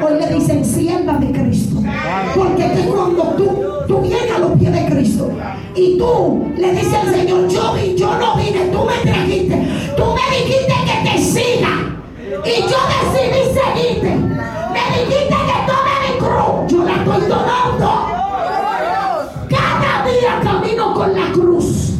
Hoy le dicen sierva de Cristo. Porque es cuando tú, tú vienes a los pies de Cristo y tú le dices al Señor, yo, vi, yo no vine, tú me trajiste, tú me dijiste que te siga. Y yo decidí seguirte. Me dijiste que tome mi cruz. Yo la estoy tomando. Cada día camino con la cruz.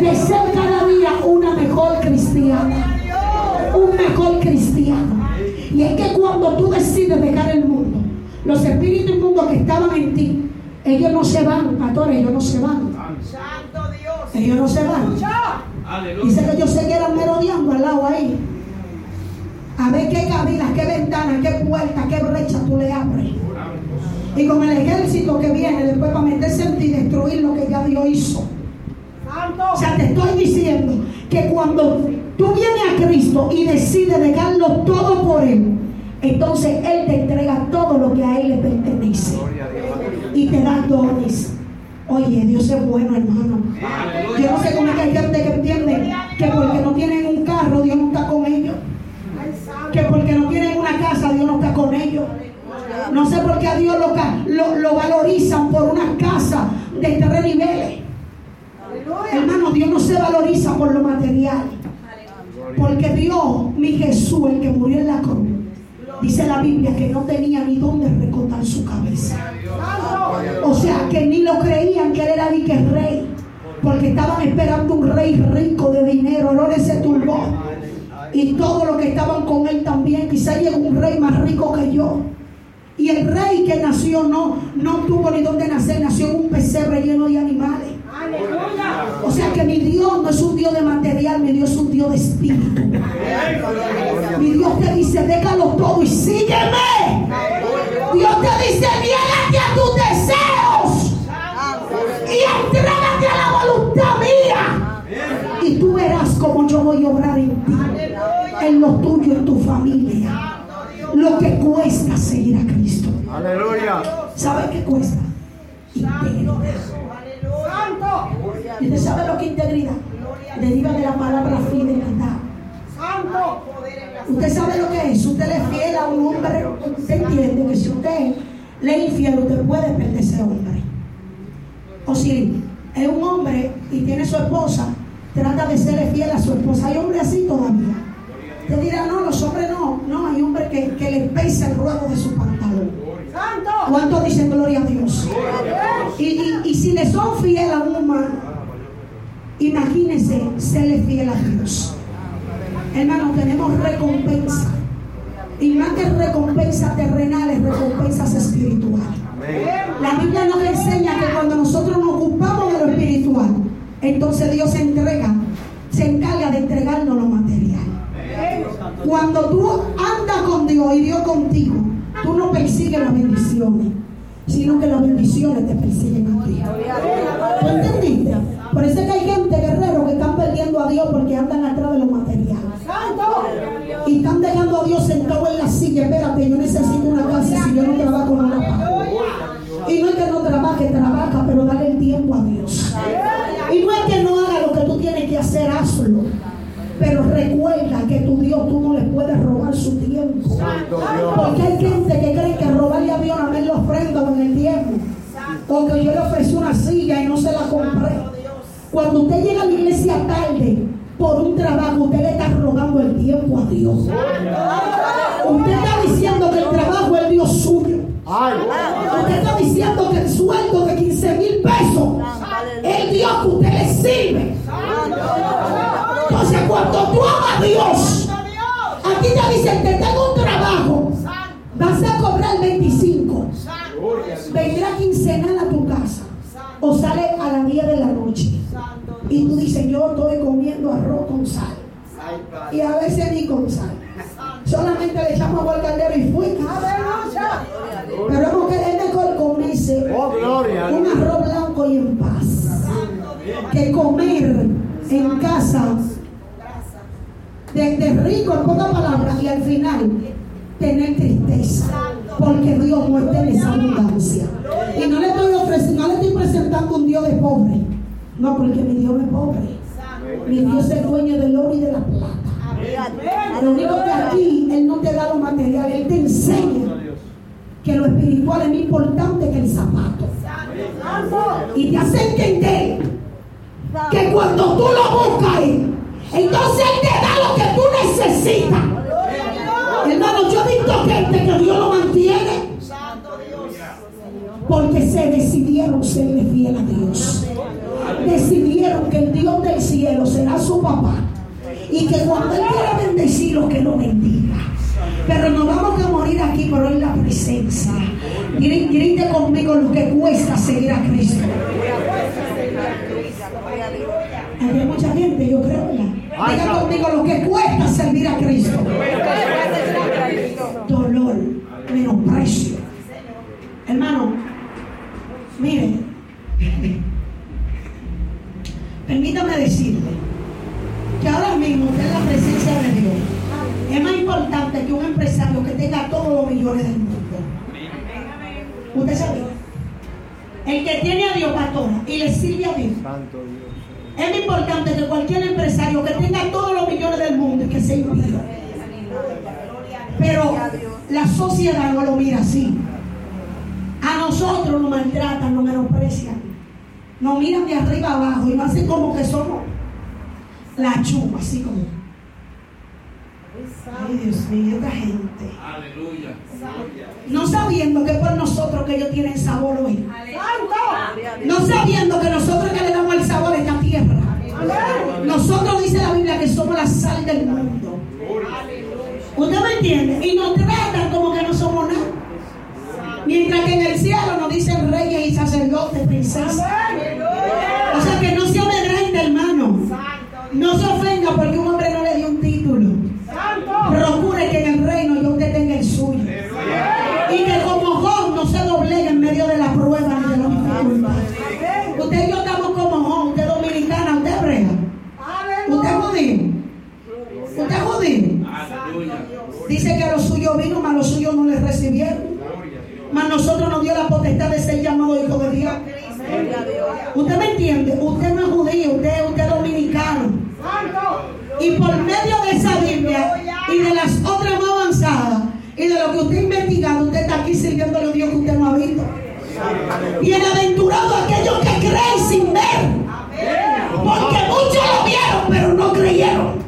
De ser cada día una mejor cristiana. Un mejor cristiano. Y es que cuando tú decides dejar el mundo, los espíritus inmundos que estaban en ti, ellos no se van, pastores, ellos no se van. Ellos no se van. Dice que ellos seguirán merodeando al lado ahí. A ver qué cabinas, qué ventanas, qué puertas, qué brechas tú le abres. Y con el ejército que viene después para meterse en ti y destruir lo que ya Dios hizo. O sea, te estoy diciendo que cuando tú vienes a Cristo y decides dejarlo todo entonces Él te entrega todo lo que a Él le pertenece. Y te da dones. Oye, Dios es bueno, hermano. Yo no sé cómo es que hay gente que entiende que porque no tienen un carro, Dios no está con ellos. Que porque no tienen una casa, Dios no está con ellos. No sé por qué a Dios lo, lo, lo valorizan por una casa de tres niveles. Hermano, Dios no se valoriza por lo material. Porque Dios, mi Jesús, el que murió en la cruz, dice la Biblia que no tenía ni dónde recortar su cabeza. O sea, que ni lo creían que él era ni que rey. Porque estaban esperando un rey rico de dinero. No se turbó. Y todo lo que estaban con él también. Quizá llegó un rey más rico que yo. Y el rey que nació no, no tuvo ni dónde nacer. Nació en un pesebre lleno de animales. O sea que mi Dios no es un Dios de material, mi Dios es un Dios de espíritu. Mi Dios te dice, déjalo todo y sígueme. Dios te dice, niégate a tus deseos y entrégate a la voluntad mía. Y tú verás cómo yo voy a obrar en ti, en lo tuyo, en tu familia. Lo que cuesta seguir a Cristo. Aleluya. ¿Sabe qué cuesta? ¿Y usted sabe lo que integridad? Deriva de la palabra fidelidad. Usted sabe lo que es. Usted le es fiel a un hombre. Usted entiende que si usted le es infiel, usted puede perder ese hombre. O si es un hombre y tiene su esposa, trata de serle fiel a su esposa. Hay hombres así todavía. Usted dirá, no, los hombres no. No, hay hombres que, que le pesa el ruedo de su pantalón. ¿Cuántos dicen gloria a Dios? Y, y, y si le son fiel a un humano, Imagínense serle fiel a Dios. Hermano, tenemos recompensa. Y más que recompensas terrenales, recompensas espirituales. La Biblia nos enseña que cuando nosotros nos ocupamos de lo espiritual, entonces Dios se entrega, se encarga de entregarnos lo material. Cuando tú andas con Dios y Dios contigo, tú no persigues las bendiciones, sino que las bendiciones te persiguen a ti. ¿Tú entendiste? Por eso es que hay gente, guerrero, que están perdiendo a Dios porque andan atrás de lo material. Y están dejando a Dios sentado en la silla. Espérate, yo necesito una casa si yo no trabajo, no la pago. Y no es que no trabaje, trabaja, pero dale el tiempo a Dios. Y no es que no haga lo que tú tienes que hacer, hazlo. Pero recuerda que tu Dios tú no le puedes robar su tiempo. Porque hay gente que cree que robarle a Dios a ver la ofrenda o en el tiempo. Porque yo le ofrecí una silla y no se la compré. Cuando usted llega a la iglesia tarde por un trabajo, usted le está robando el tiempo a Dios. Usted está diciendo que el trabajo es Dios suyo. Usted está diciendo que el sueldo de 15 mil pesos es el Dios que usted le sirve. Entonces cuando tú amas a Dios, aquí te dicen que tengo un trabajo, vas a cobrar 25. Vendrá quincenal a tu casa o sale a las 10 de la noche. Y tú dices, yo estoy comiendo arroz con sal. Y a veces ni con sal. Solamente le echamos agua al caldero y fui. Pero hemos que es mejor comerse oh, un arroz blanco y en paz. Que comer en casa de, rico en pocas palabras y al final tener tristeza porque Dios no está en esa abundancia y no le estoy ofreciendo no le estoy presentando un Dios de pobre no, porque mi Dios no es pobre. Mi Dios es dueño del oro y de la plata. Lo único que aquí Él no te da lo material, Él te enseña espiritual es más importante que el zapato. Y te hace entender que cuando tú lo buscas, entonces Él te da lo que tú necesitas. Hermano, yo he visto gente que Dios lo mantiene porque se decidieron serle fiel a Dios. Decidieron que el Dios del cielo será su papá y que cuando Él quiera bendecirlo, que lo bendiga. Pero no vamos a morir aquí por hoy la presencia. Grite conmigo lo que cuesta seguir a Cristo. Hay mucha gente, yo creo. Diga conmigo lo que cuesta servir a Cristo. Dolor, menosprecio. Hermano, mire, permítame decirle que ahora mismo usted en la presencia de Dios es más importante que un empresario que tenga todos los millones del mundo. ¿Usted sabe? El que tiene a Dios, pastora, y le sirve a Dios. Es más importante que cualquier empresario que tenga todos los millones del mundo y que se impida. Pero la sociedad no lo mira así. A nosotros nos maltratan, nos menosprecian. Nos miran de arriba abajo y nos hacen como que somos la chuma, así como. Ay, Dios mío, esta gente. Aleluya. No sabiendo que por nosotros que ellos tienen sabor hoy. No sabiendo que nosotros que le damos el sabor a esta tierra. Nosotros dice la Biblia que somos la sal del mundo. ¿Usted me entiende? Y nos tratan como que no somos nada. Mientras que en el cielo nos dicen reyes y sacerdotes, princesas. O sea que no se amedrente, hermano. No se ofenda porque un hombre no le dio un título. Procure que en el reino yo usted tenga el suyo. Y que como Job no se doblegue en medio de la prueba ni de la dificultad. Usted y yo estamos como Job, usted dominicana, usted brea. Usted es judío. Usted es judío. Dice que a los suyos vino, mas los suyos no les recibieron. Mas nosotros nos dio la potestad de ser llamados hijos de Dios. ¿Usted me entiende? Usted no es judío, usted, usted es dominicano. Y por medio de esa Biblia y de las otras más avanzadas y de lo que usted ha investigado, usted está aquí sirviéndole a Dios que usted no ha visto. Bienaventurado aquellos que creen sin ver. Porque muchos lo vieron, pero no creyeron.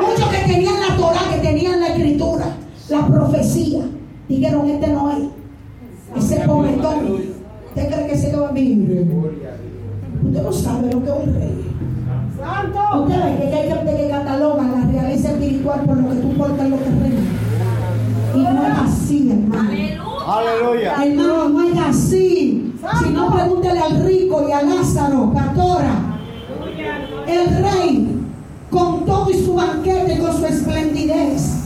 Muchos que tenían la Torah, que tenían la escritura, la profecía, dijeron, este no es. Ese pobretón. ¿Usted cree que se va a vivir? Usted no sabe lo que es un rey. Usted ve que hay gente que cataloga la realeza espiritual por lo que tú portas en los terrenos. Y no es así, hermano. Aleluya. Hermano, no es así. Si no, pregúntele al rico y a Lázaro, pastora. El rey, con todo y su banquete, con su esplendidez,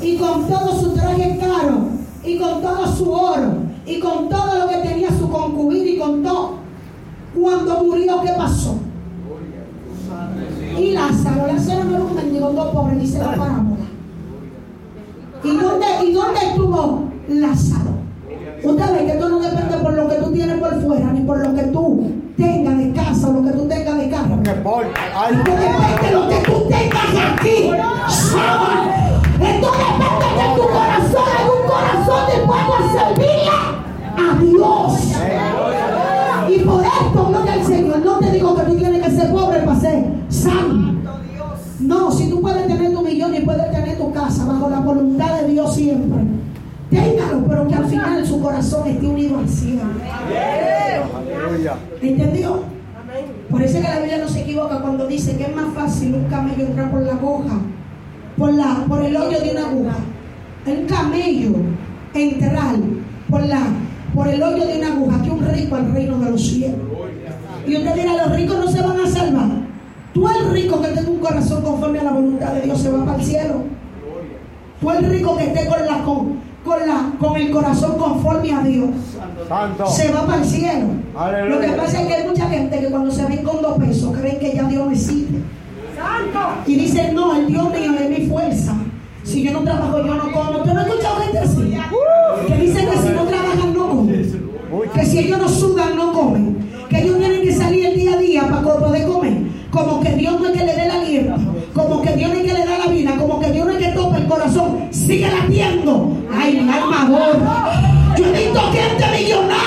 y con todo su traje caro, y con todo su oro, y con todo lo que tenía su concubina, y con todo, cuando murió, ¿qué pasó? Y Lázaro, Lázaro no era un mendigo, dos pobre, dice la parábola. ¿Y dónde, ¿Y dónde estuvo Lázaro? Usted ve que esto no depende por lo que tú tienes por fuera, ni por lo que tú tengas de casa o lo que tú tengas de carro. Esto depende de lo que tú tengas Téngalo, pero que al final su corazón esté unido al cielo. ¿Entendió? Por eso que la Biblia no se equivoca cuando dice que es más fácil un camello entrar por la aguja, por, la, por el hoyo de una aguja. Un camello entrar por, la, por el hoyo de una aguja que un rico al reino de los cielos. Y usted dirá, los ricos no se van a salvar. Tú el rico que tenga un corazón conforme a la voluntad de Dios se va para el cielo. Tú el rico que esté con la con, con, la, con el corazón conforme a Dios se va para el cielo. Lo que pasa es que hay mucha gente que cuando se ven con dos pesos creen que ya Dios no existe. Y dicen, no, el Dios mío es mi fuerza. Si yo no trabajo, yo no como. ¿Usted no ha escuchado gente así? Que dicen que si no trabajan, no comen. Que si ellos no sudan, no comen. Que ellos tienen que salir el día a día para poder comer. Como que Dios no es que le dé la aliento. Como que Dios no es que le da la vida. Como que Dios no es que topa el corazón. Sigue latiendo. hay nada más. Yo necesito gente millonaria.